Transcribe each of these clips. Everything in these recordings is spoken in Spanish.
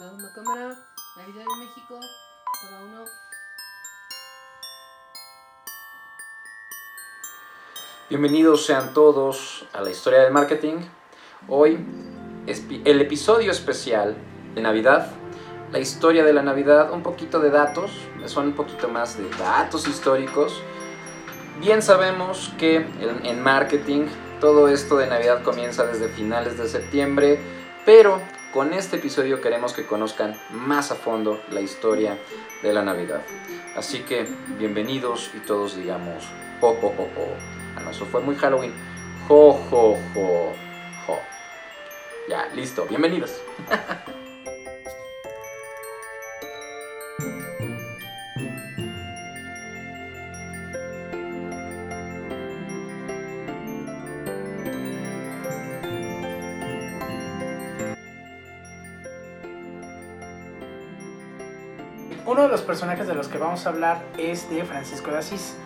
Segunda cámara, Navidad de México, cada uno. Bienvenidos sean todos a la historia del marketing. Hoy el episodio especial de Navidad, la historia de la Navidad, un poquito de datos, son un poquito más de datos históricos. Bien sabemos que en marketing todo esto de Navidad comienza desde finales de septiembre, pero con este episodio queremos que conozcan más a fondo la historia de la Navidad. Así que bienvenidos y todos digamos ho ho ho ho. Ah, no, eso fue muy Halloween. Jo. Ya, listo, bienvenidos. Uno de los personajes de los que vamos a hablar es de Francisco de Asís.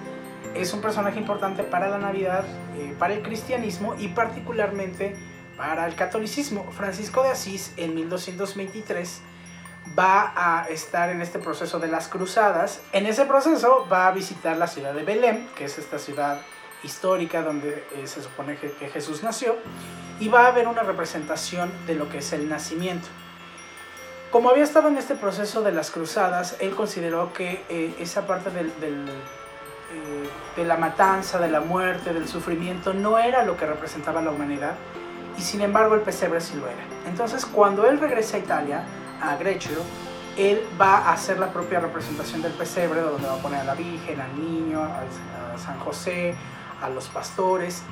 Es un personaje importante para la Navidad, eh, para el cristianismo y particularmente para el catolicismo. Francisco de Asís en 1223 va a estar en este proceso de las cruzadas. En ese proceso va a visitar la ciudad de Belén, que es esta ciudad histórica donde eh, se supone que, Jesús nació, y va a haber una representación de lo que es el nacimiento. Como había estado en este proceso de las cruzadas, él consideró que eh, esa parte eh, de la matanza, de la muerte, del sufrimiento, no era lo que representaba la humanidad, y sin embargo el pesebre sí lo era. Entonces, cuando él regresa a Italia, a Grecio, él va a hacer la propia representación del pesebre, donde va a poner a la Virgen, al niño, a San José, a los pastores,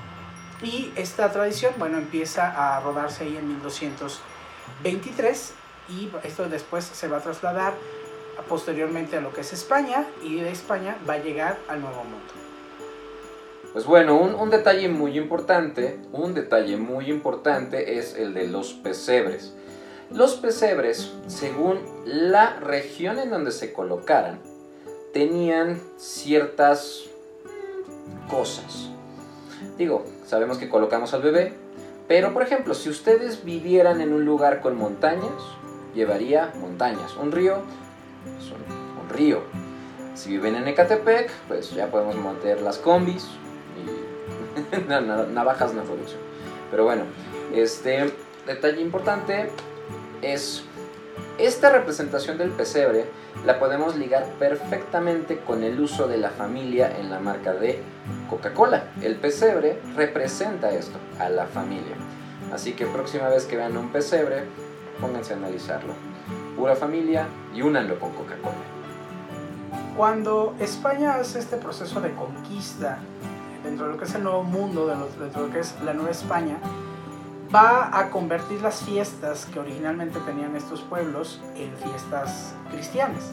y esta tradición, bueno, empieza a rodarse ahí en 1223 y esto después se va a trasladar posteriormente a lo que es España y de España va a llegar al Nuevo Mundo. Pues bueno, un, un, detalle muy importante, un detalle muy importante es el de los pesebres. Los pesebres, según la región en donde se colocaran, tenían ciertas cosas. Digo, sabemos que colocamos al bebé, pero por ejemplo, si ustedes vivieran en un lugar con montañas, llevaría montañas. Un río es un, río. Si viven en Ecatepec, pues ya podemos meter las combis y navajas de producción. Pero bueno, este detalle importante es esta representación del pesebre la podemos ligar perfectamente con el uso de la familia en la marca de Coca-Cola. El pesebre representa esto, a la familia. Así que próxima vez que vean un pesebre, pónganse a analizarlo. Pura familia y únanlo con Coca-Cola. Cuando España hace este proceso de conquista dentro de lo que es el nuevo mundo, dentro de lo que es la nueva España, va a convertir las fiestas que originalmente tenían estos pueblos en fiestas cristianas.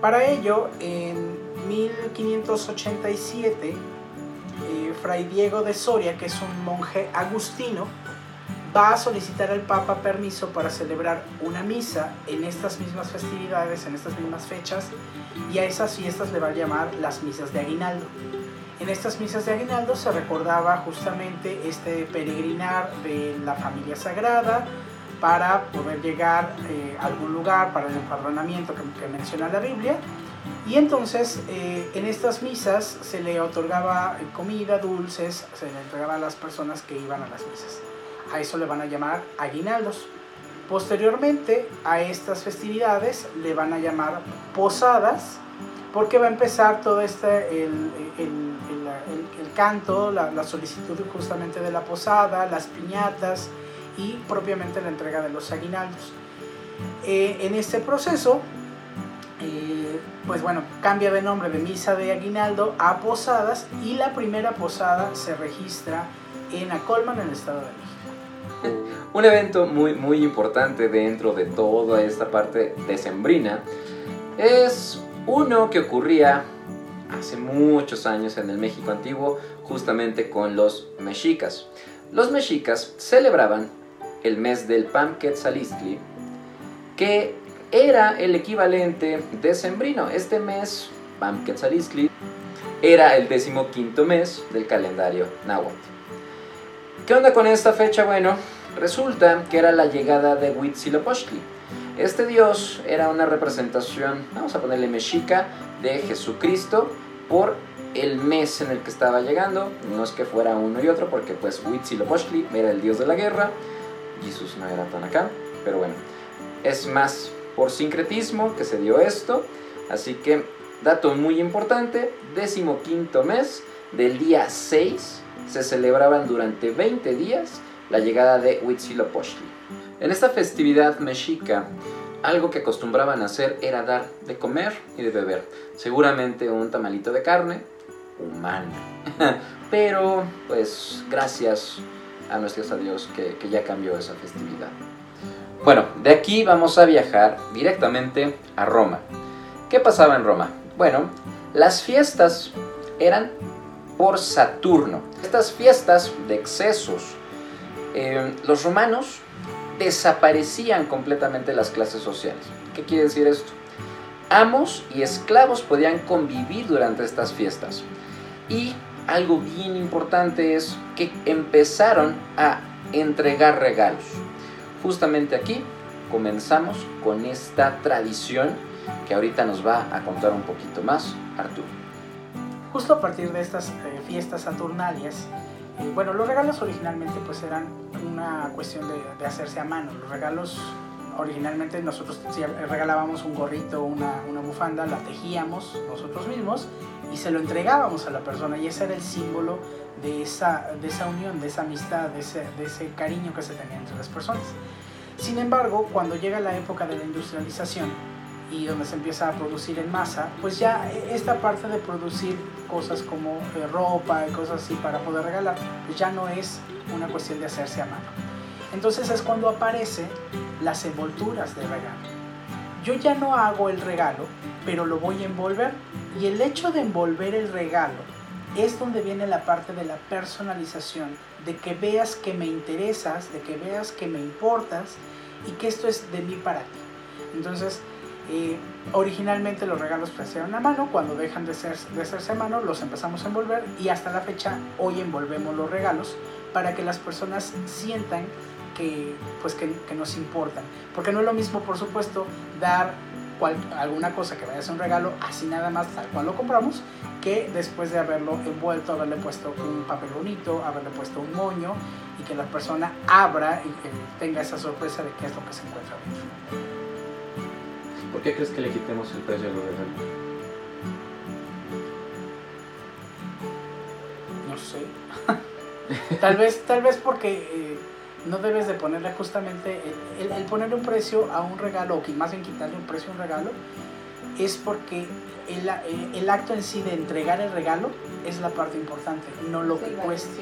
Para ello, en 1587, eh, Fray Diego de Soria, que es un monje agustino, va a solicitar al Papa permiso para celebrar una misa en estas mismas festividades, en estas mismas fechas, y a esas fiestas le va a llamar las misas de aguinaldo. En estas misas de aguinaldo se recordaba justamente este peregrinar de la familia sagrada para poder llegar eh, a algún lugar para el empadronamiento que, menciona la Biblia. Y entonces eh, en estas misas se le otorgaba comida, dulces, se le entregaba a las personas que iban a las misas. A eso le van a llamar aguinaldos. Posteriormente a estas festividades le van a llamar posadas porque va a empezar todo este, el, el, el, canto, la, la, solicitud justamente de la posada, las piñatas y propiamente la entrega de los aguinaldos. Eh, en este proceso, eh, pues bueno, cambia de nombre de misa de aguinaldo a posadas y la primera posada se registra en Acolman, en el Estado de México. Un evento muy, muy importante dentro de toda esta parte decembrina es uno que ocurría hace muchos años en el México antiguo, justamente con los mexicas. Los mexicas celebraban el mes del Pam Quetzalistli, que era el equivalente decembrino. Este mes, Pam Quetzalistli, era el decimoquinto mes del calendario náhuatl. ¿Qué onda con esta fecha? Bueno, resulta que era la llegada de Huitzilopochtli. Este dios era una representación, vamos a ponerle mexica, de Jesucristo por el mes en el que estaba llegando. No es que fuera uno y otro, porque pues Huitzilopochtli era el dios de la guerra. Jesús no era tan acá, pero bueno. Es más por sincretismo que se dio esto. Así que, dato muy importante, décimo quinto mes del día 6 se celebraban durante 20 días la llegada de Huitzilopochtli. En esta festividad mexica, algo que acostumbraban a hacer era dar de comer y de beber. Seguramente un tamalito de carne humana. Pero, pues, gracias a nuestro Dios que, que ya cambió esa festividad. Bueno, de aquí vamos a viajar directamente a Roma. ¿Qué pasaba en Roma? Bueno, las fiestas eran por Saturno. Estas fiestas de excesos, eh, los romanos desaparecían completamente las clases sociales. ¿Qué quiere decir esto? Amos y esclavos podían convivir durante estas fiestas. Y algo bien importante es que empezaron a entregar regalos. Justamente aquí comenzamos con esta tradición que ahorita nos va a contar un poquito más Arturo. Justo a partir de estas eh, fiestas saturnalias, eh, bueno, los regalos originalmente pues eran una cuestión de, de, hacerse a mano. Los regalos originalmente nosotros regalábamos un gorrito, una, una bufanda, la tejíamos nosotros mismos y se lo entregábamos a la persona y ese era el símbolo de esa, de esa unión, de esa amistad, de ese, de ese cariño que se tenía entre las personas. Sin embargo, cuando llega la época de la industrialización, y donde se empieza a producir en masa, pues ya esta parte de producir cosas como eh, ropa y cosas así para poder regalar, pues ya no es una cuestión de hacerse a mano. Entonces es cuando aparecen las envolturas de regalo. Yo ya no hago el regalo, pero lo voy a envolver. Y el hecho de envolver el regalo es donde viene la parte de la personalización, de que veas que me interesas, de que veas que me importas y que esto es de mí para ti. Entonces, eh, originalmente los regalos se hacían a mano, cuando dejan de, ser, de hacerse a mano los empezamos a envolver y hasta la fecha hoy envolvemos los regalos para que las personas sientan que, pues que, nos importan. Porque no es lo mismo, por supuesto, dar alguna cosa que vaya a ser un regalo así nada más tal cual lo compramos que después de haberlo envuelto, haberle puesto un papel bonito, haberle puesto un moño y que la persona abra y que tenga esa sorpresa de qué es lo que se encuentra dentro. ¿Por qué crees que le quitemos el precio a los regalos? No sé. tal vez, tal vez porque eh, no debes de ponerle justamente el, el, ponerle un precio a un regalo o que más bien quitarle un precio a un regalo es porque el, eh, el, acto en sí de entregar el regalo es la parte importante, no lo que cuesta.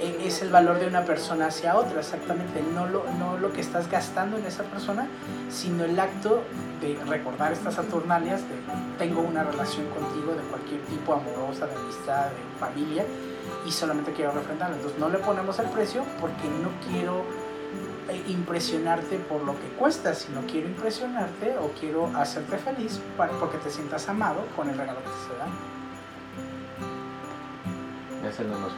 E, es el valor de una persona hacia otra, exactamente, no lo, no lo que estás gastando en esa persona, sino el acto de recordar estas Saturnalias, de tengo una relación contigo de cualquier tipo, amorosa, de amistad, de familia, y solamente quiero refrendarlo. Entonces no le ponemos el precio porque no quiero eh, impresionarte por lo que cuesta, sino quiero impresionarte o quiero hacerte feliz para, porque te sientas amado con el regalo que te se da. Ese no nos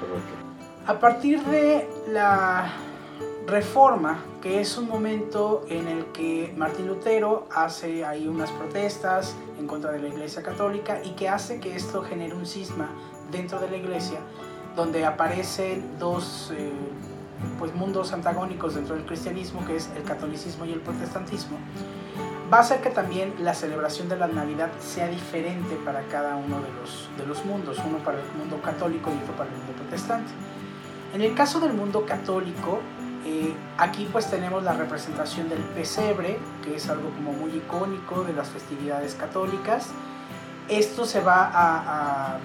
A partir de la reforma, que es un momento en el que Martín Lutero hace ahí unas protestas en contra de la Iglesia Católica y que hace que esto genere un cisma dentro de la Iglesia, donde aparecen dos eh, pues, mundos antagónicos dentro del cristianismo, que es el catolicismo y el protestantismo, va a hacer que también la celebración de la Navidad sea diferente para cada uno de los, de los mundos, uno para el mundo católico y otro para el mundo protestante. En el caso del mundo católico, eh, aquí pues tenemos la representación del pesebre, que es algo como muy icónico de las festividades católicas. Esto se va a,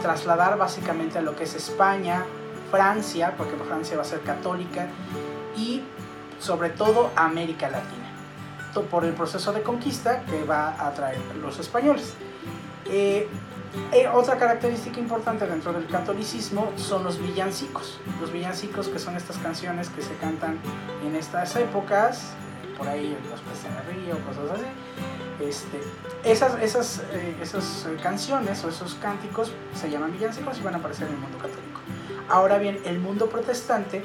trasladar básicamente a lo que es España, Francia, porque Francia va a ser católica, y sobre todo América Latina, por el proceso de conquista que va a traer los españoles. Eh, eh, otra característica importante dentro del catolicismo son los villancicos. Los villancicos que son estas canciones que se cantan en estas épocas, por ahí los peces en el río, cosas así. Este, esas, esas, eh, esas canciones o esos cánticos se llaman villancicos y van a aparecer en el mundo católico. Ahora bien, el mundo protestante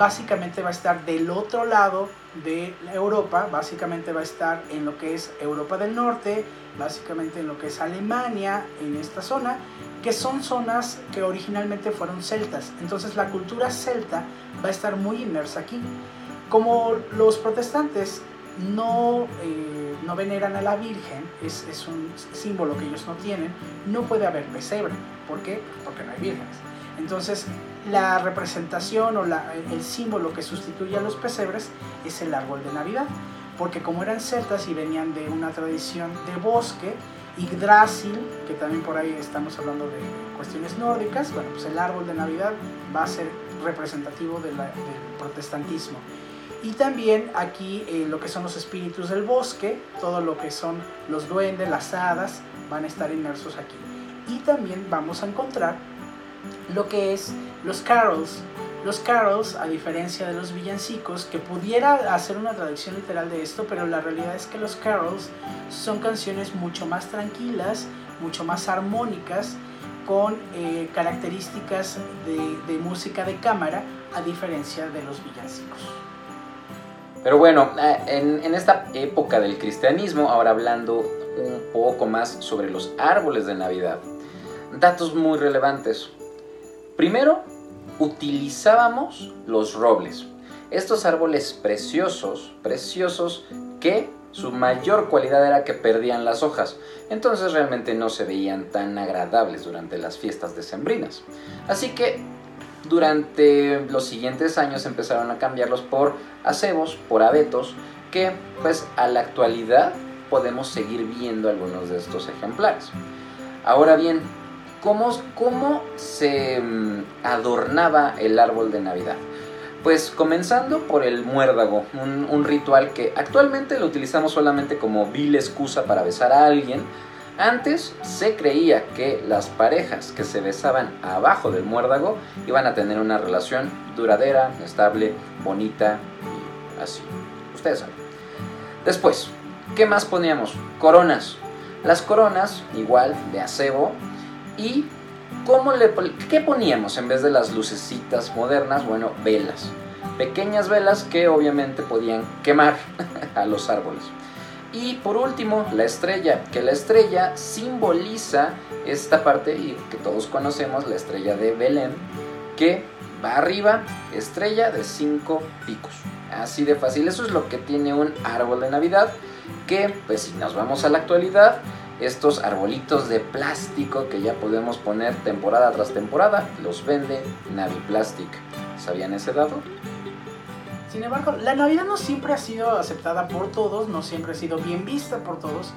básicamente va a estar del otro lado de Europa, básicamente va a estar en lo que es Europa del Norte, básicamente en lo que es Alemania, en esta zona, que son zonas que originalmente fueron celtas. Entonces la cultura celta va a estar muy inmersa aquí. Como los protestantes no, eh, no veneran a la Virgen, es, es, un símbolo que ellos no tienen, no puede haber pesebre. ¿Por qué? Porque no hay vírgenes. Entonces, la representación o el símbolo que sustituye a los pesebres es el árbol de Navidad. Porque como eran celtas y venían de una tradición de bosque, Yggdrasil, que también por ahí estamos hablando de cuestiones nórdicas, bueno, pues el árbol de Navidad va a ser representativo del protestantismo. Y también aquí eh, lo que son los espíritus del bosque, todo lo que son los duendes, las hadas, van a estar inmersos aquí. Y también vamos a encontrar lo que es los carols. Los carols, a diferencia de los villancicos, que pudiera hacer una traducción literal de esto, pero la realidad es que los carols son canciones mucho más tranquilas, mucho más armónicas, con eh, características de, música de cámara, a diferencia de los villancicos. Pero bueno, eh, en, esta época del cristianismo, ahora hablando un poco más sobre los árboles de Navidad, datos muy relevantes. Primero, utilizábamos los robles. Estos árboles preciosos, preciosos, que su mayor cualidad era que perdían las hojas, entonces realmente no se veían tan agradables durante las fiestas decembrinas. Así que durante los siguientes años empezaron a cambiarlos por acebos, por abetos, que pues a la actualidad podemos seguir viendo algunos de estos ejemplares. Ahora bien, ¿cómo, cómo se mm, adornaba el árbol de Navidad? Pues comenzando por el muérdago, un, un, ritual que actualmente lo utilizamos solamente como vil excusa para besar a alguien. Antes se creía que las parejas que se besaban abajo del muérdago iban a tener una relación duradera, estable, bonita y así. Ustedes saben. Después, ¿qué más poníamos? Coronas. Las coronas, igual, de acebo. ¿Y cómo le, qué poníamos en vez de las lucecitas modernas? Bueno, velas. Pequeñas velas que obviamente podían quemar a los árboles. Y por último, la estrella, que la estrella simboliza esta parte que todos conocemos, la estrella de Belén, que va arriba, estrella de cinco picos. Así de fácil, eso es lo que tiene un árbol de Navidad, que pues si nos vamos a la actualidad, estos arbolitos de plástico que ya podemos poner temporada tras temporada, los vende Naviplastic. ¿Sabían ese dato? Sin embargo, la Navidad no siempre ha sido aceptada por todos, no siempre ha sido bien vista por todos.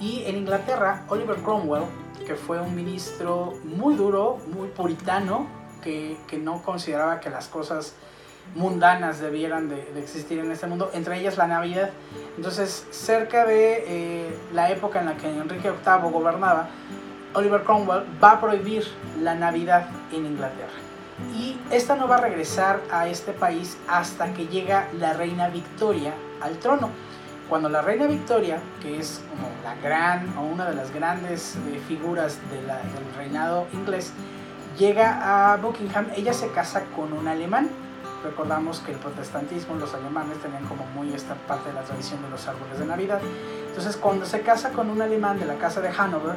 Y en Inglaterra, Oliver Cromwell, que fue un ministro muy duro, muy puritano, que, que no consideraba que las cosas mundanas debieran de, de, existir en este mundo, entre ellas la Navidad. Entonces, cerca de eh, la época en la que Enrique VIII gobernaba, Oliver Cromwell va a prohibir la Navidad en Inglaterra. Y esta no va a regresar a este país hasta que llega la reina Victoria al trono. Cuando la reina Victoria, que es como la gran o una de las grandes eh, figuras de la, del reinado inglés, llega a Buckingham, ella se casa con un alemán. Recordamos que el protestantismo, los alemanes tenían como muy esta parte de la tradición de los árboles de Navidad. Entonces, cuando se casa con un alemán de la casa de Hanover,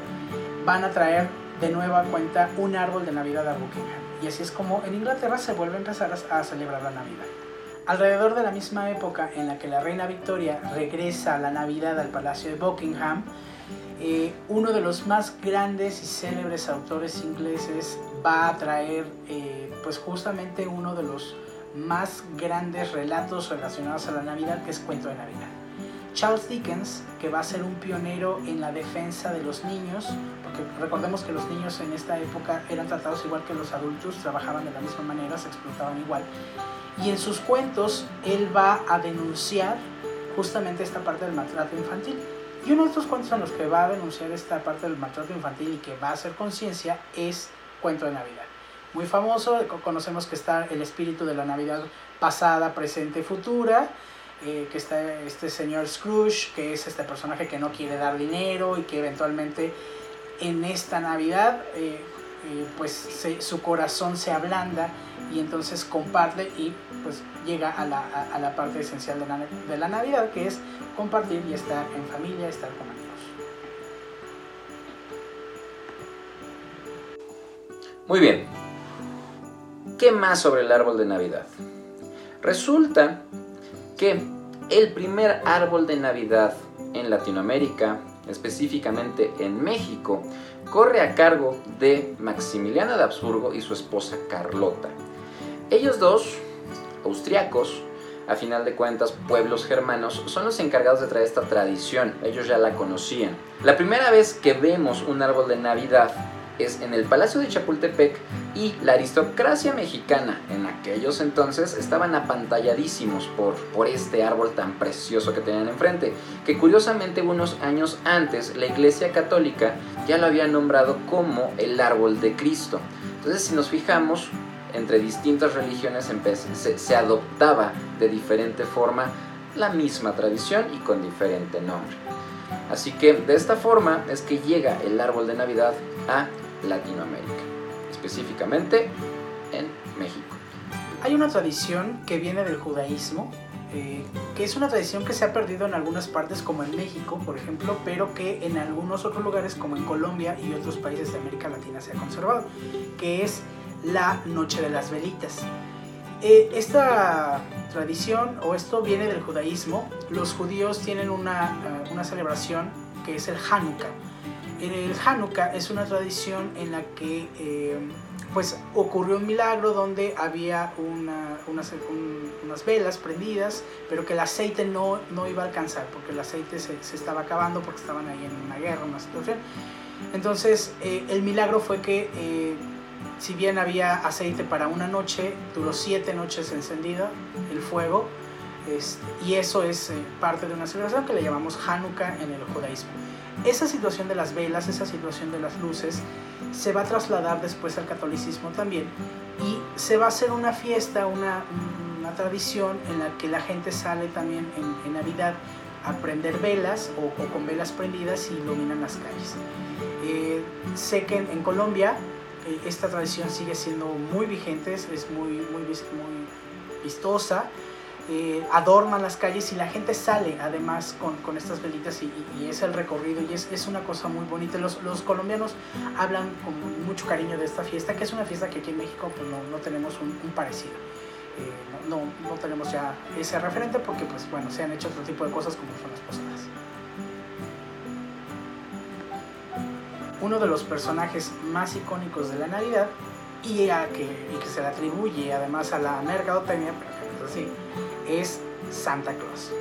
van a traer de nueva cuenta un árbol de Navidad a Buckingham. Y así es como en Inglaterra se vuelve a empezar a, celebrar la Navidad. Alrededor de la misma época en la que la reina Victoria regresa a la Navidad al Palacio de Buckingham, eh, uno de los más grandes y célebres autores ingleses va a traer eh, pues justamente uno de los más grandes relatos relacionados a la Navidad, que es Cuento de Navidad. Charles Dickens, que va a ser un pionero en la defensa de los niños, porque recordemos que los niños en esta época eran tratados igual que los adultos, trabajaban de la misma manera, se explotaban igual. Y en sus cuentos él va a denunciar justamente esta parte del maltrato infantil. Y uno de estos cuentos en los que va a denunciar esta parte del maltrato infantil y que va a hacer conciencia es Cuento de Navidad. Muy famoso, conocemos que está el espíritu de la Navidad pasada, presente, futura, eh, que está este señor Scrooge, que es este personaje que no quiere dar dinero y que eventualmente en esta Navidad eh, eh, pues su corazón se ablanda y entonces comparte y pues llega a la, a la parte esencial de la, de la Navidad, que es compartir y estar en familia, estar con amigos. Muy bien. ¿Qué más sobre el árbol de Navidad? Resulta que el primer árbol de Navidad en Latinoamérica, específicamente en México, corre a cargo de Maximiliano de Habsburgo y su esposa Carlota. Ellos dos, austriacos, a final de cuentas pueblos germanos, son los encargados de traer esta tradición, ellos ya la conocían. La primera vez que vemos un árbol de Navidad es en el Palacio de Chapultepec y la aristocracia mexicana en aquellos entonces estaban apantalladísimos por, por este árbol tan precioso que tenían enfrente, que curiosamente unos años antes la Iglesia Católica ya lo había nombrado como el árbol de Cristo. Entonces si nos fijamos, entre distintas religiones se, se adoptaba de diferente forma la misma tradición y con diferente nombre. Así que de esta forma es que llega el árbol de Navidad a Latinoamérica, específicamente en México. Hay una tradición que viene del judaísmo, eh, que es una tradición que se ha perdido en algunas partes, como en México, por ejemplo, pero que en algunos otros lugares, como en Colombia y otros países de América Latina, se ha conservado, que es la Noche de las Velitas. Eh, esta tradición o esto viene del judaísmo. Los judíos tienen una, eh, una celebración que es el Hanukkah. El Hanukkah es una tradición en la que eh, pues ocurrió un milagro donde había una- unas, un- unas velas prendidas, pero que el aceite no, no iba a alcanzar, porque el aceite se, se estaba acabando, porque estaban ahí en una guerra, una situación. Entonces, eh, el milagro fue que, eh, si bien había aceite para una noche, duró siete noches encendida el fuego, este, y eso es eh, parte de una celebración que le llamamos Hanukkah en el judaísmo. Esa situación de las velas, esa situación de las luces, se va a trasladar después al catolicismo también y se va a hacer una fiesta, una, una tradición en la que la gente sale también en, en Navidad a prender velas o, o con velas prendidas y iluminan las calles. Eh, sé que en, en Colombia eh, esta tradición sigue siendo muy vigente, es, muy, muy, muy vistosa, eh, adornan las calles y la gente sale además con, con estas velitas y, es el recorrido y es, es una cosa muy bonita. Los, los colombianos hablan con mucho cariño de esta fiesta, que es una fiesta que aquí en México pues, no, no tenemos un, parecido. Eh, no, no, tenemos ya ese referente porque pues bueno, se han hecho otro tipo de cosas como son las posadas. Uno de los personajes más icónicos de la Navidad y, a que, y que se le atribuye además a la mercadotecnia, pero que no es así, es Santa Claus.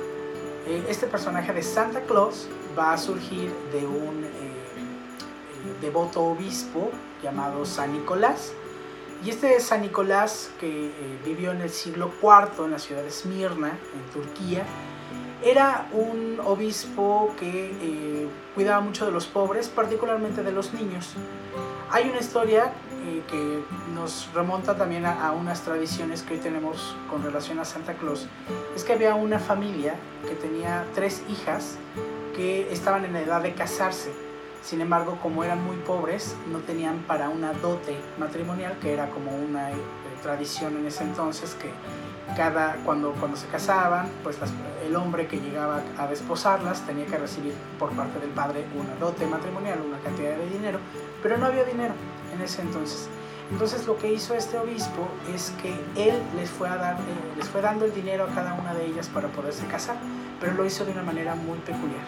Eh, Este personaje de Santa Claus va a surgir de un eh, eh, devoto obispo llamado San Nicolás. Y este San Nicolás, que vivió en el siglo IV en la ciudad de Esmirna, en Turquía, era un obispo que cuidaba mucho de los pobres, particularmente de los niños. Hay una historia eh, que nos remonta también a, a unas tradiciones que hoy tenemos con relación a Santa Claus. Es que había una familia que tenía tres hijas que estaban en la edad de casarse. Sin embargo, como eran muy pobres, no tenían para una dote matrimonial, que era como una eh, tradición en ese entonces, que cada, cuando, cuando se casaban, pues las- el hombre que llegaba a desposarlas tenía que recibir por parte del padre una dote matrimonial, una cantidad de dinero, pero no había dinero en ese entonces. Entonces lo que hizo este obispo es que él les fue, a dar, eh, les fue dando el dinero a cada una de ellas para poderse casar, pero lo hizo de una manera muy peculiar.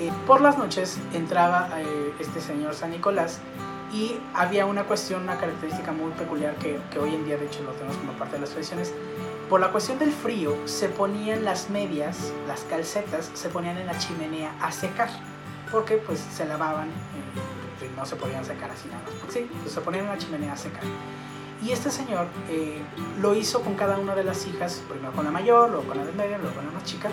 Eh, por las noches entraba eh, este señor San Nicolás y había una cuestión, una característica muy peculiar que, que hoy en día de hecho lo tenemos como parte de las tradiciones. Por la cuestión del frío se ponían las medias, las calcetas, se ponían en la chimenea a secar, porque pues se lavaban, no se podían secar así nada más. Sí, pues, se ponían en la chimenea a secar. Y este señor eh, lo hizo con cada una de las hijas, primero con la mayor, luego con la de media, luego con la más chica.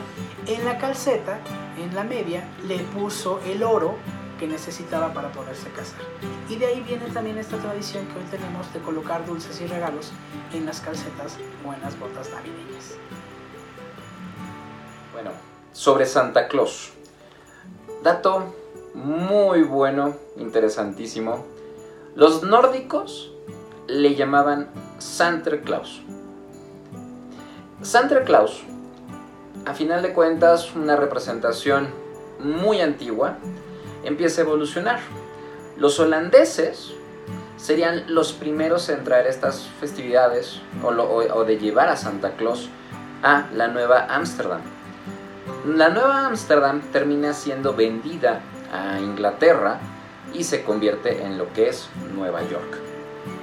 En la calceta, en la media, le puso el oro que necesitaba para poderse casar. Y de ahí viene también esta tradición que hoy tenemos de colocar dulces y regalos en las calcetas o en las botas navideñas. Bueno, sobre Santa Claus. Dato muy bueno, interesantísimo. Los nórdicos le llamaban Santa Claus. Santa Claus, a final de cuentas, una representación muy antigua, empieza a evolucionar. Los holandeses serían los primeros en traer estas festividades o, o de llevar a Santa Claus a la Nueva Ámsterdam. La Nueva Ámsterdam termina siendo vendida a Inglaterra y se convierte en lo que es Nueva York.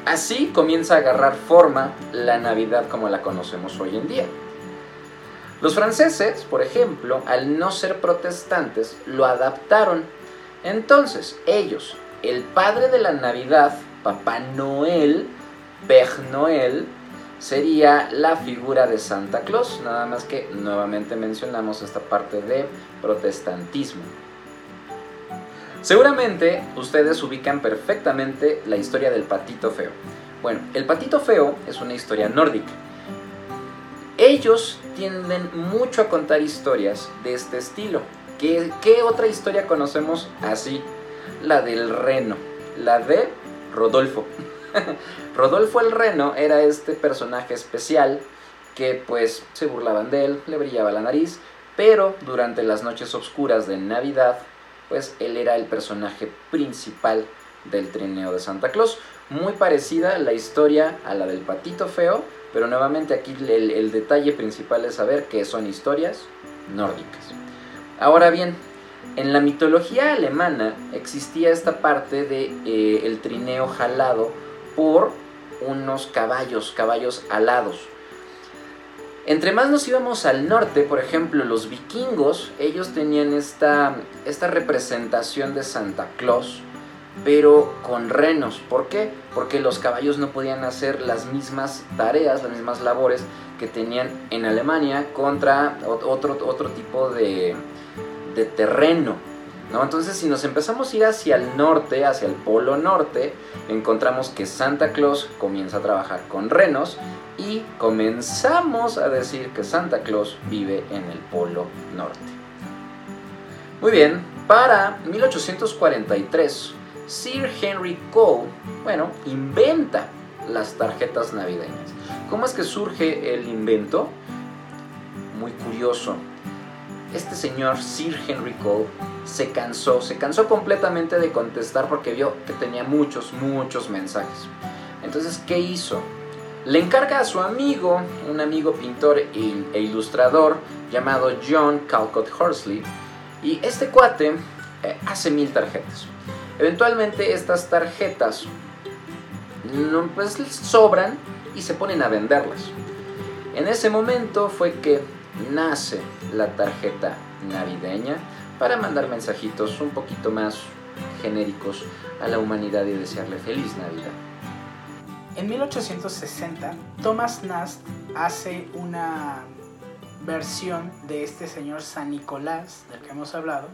Así comienza a agarrar forma la Navidad como la conocemos hoy en día. Los franceses, por ejemplo, al no ser protestantes, lo adaptaron. Entonces, ellos, el padre de la Navidad, Papá Noel, Père Noel, sería la figura de Santa Claus, nada más que nuevamente mencionamos esta parte de protestantismo. Seguramente ustedes ubican perfectamente la historia del patito feo. Bueno, el patito feo es una historia nórdica. Ellos tienden mucho a contar historias de este estilo. ¿Qué, otra historia conocemos así? La del reno, la de Rodolfo. Rodolfo el Reno era este personaje especial que pues se burlaban de él, le brillaba la nariz, pero durante las noches oscuras de Navidad, pues él era el personaje principal del trineo de Santa Claus. Muy parecida la historia a la del patito feo, pero nuevamente aquí el, detalle principal es saber que son historias nórdicas. Ahora bien, en la mitología alemana existía esta parte de eh, el trineo jalado por unos caballos, caballos alados. Entre más nos íbamos al norte, por ejemplo, los vikingos, ellos tenían esta, esta representación de Santa Claus, pero con renos. ¿Por qué? Porque los caballos no podían hacer las mismas tareas, las mismas labores que tenían en Alemania contra otro, otro tipo de, de terreno. ¿No? Entonces, si nos empezamos a ir hacia el norte, hacia el polo norte, encontramos que Santa Claus comienza a trabajar con renos y comenzamos a decir que Santa Claus vive en el polo norte. Muy bien, para 1843, Sir Henry Cole, bueno, inventa las tarjetas navideñas. ¿Cómo es que surge el invento? Muy curioso este señor Sir Henry Cole se cansó, se cansó completamente de contestar porque vio que tenía muchos, muchos mensajes. Entonces, ¿qué hizo? Le encarga a su amigo, un amigo pintor e ilustrador llamado John Calcott Horsley, y este cuate eh, hace mil tarjetas. Eventualmente estas tarjetas no, pues sobran y se ponen a venderlas. En ese momento fue que nace la tarjeta navideña para mandar mensajitos un poquito más genéricos a la humanidad y desearle feliz Navidad. En 1860, Thomas Nast hace una versión de este señor San Nicolás, del que hemos hablado,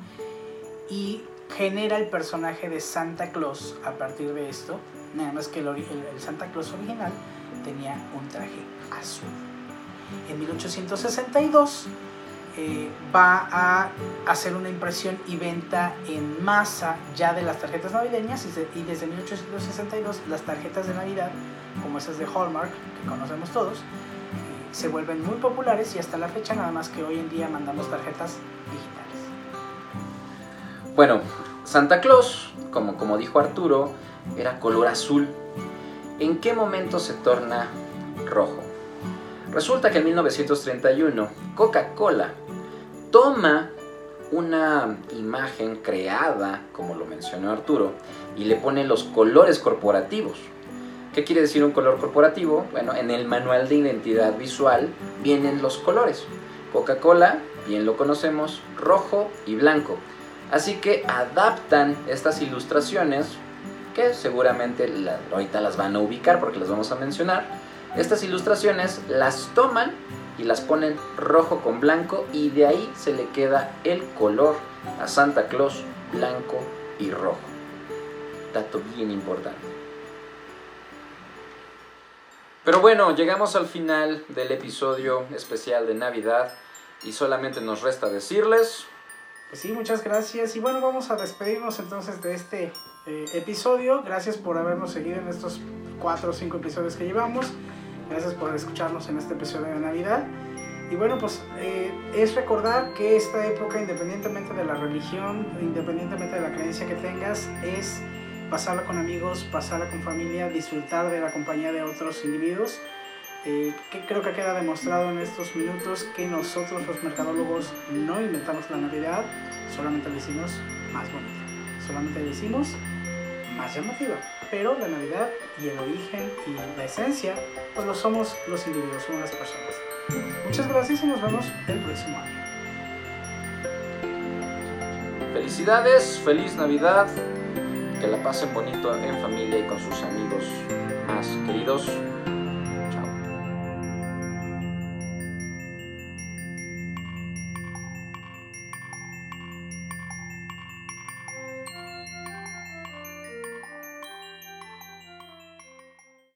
y genera el personaje de Santa Claus a partir de esto, nada más que el, el Santa Claus original tenía un traje azul. En 1862 eh, va a hacer una impresión y venta en masa ya de las tarjetas navideñas y, desde 1862 las tarjetas de Navidad, como esas de Hallmark, que conocemos todos, eh, se vuelven muy populares y hasta la fecha nada más que hoy en día mandamos tarjetas digitales. Bueno, Santa Claus, como, como dijo Arturo, era color azul. ¿En qué momento se torna rojo? Resulta que en 1931 Coca-Cola toma una imagen creada, como lo mencionó Arturo, y le pone los colores corporativos. ¿Qué quiere decir un color corporativo? Bueno, en el manual de identidad visual vienen los colores. Coca-Cola, bien lo conocemos, rojo y blanco. Así que adaptan estas ilustraciones, que seguramente ahorita las van a ubicar porque las vamos a mencionar, estas ilustraciones las toman y las ponen rojo con blanco y de ahí se le queda el color a Santa Claus blanco y rojo. Dato bien importante. Pero bueno, llegamos al final del episodio especial de Navidad y solamente nos resta decirles... Pues sí, muchas gracias y bueno, vamos a despedirnos entonces de este eh, episodio. Gracias por habernos seguido en estos cuatro o cinco episodios que llevamos. Gracias por escucharnos en este episodio de Navidad. Y bueno, pues eh, es recordar que esta época, independientemente de la religión, independientemente de la creencia que tengas, es pasarla con amigos, pasarla con familia, disfrutar de la compañía de otros individuos. Eh, que creo que queda demostrado en estos minutos que nosotros los mercadólogos no inventamos la Navidad, solamente la hicimos más bonita, solamente la hicimos más llamativa. Pero la Navidad y el origen y la esencia, pues lo somos los individuos, somos las personas. Muchas gracias y nos vemos el próximo año. Felicidades, feliz Navidad, que la pasen bonito en familia y con sus amigos más queridos.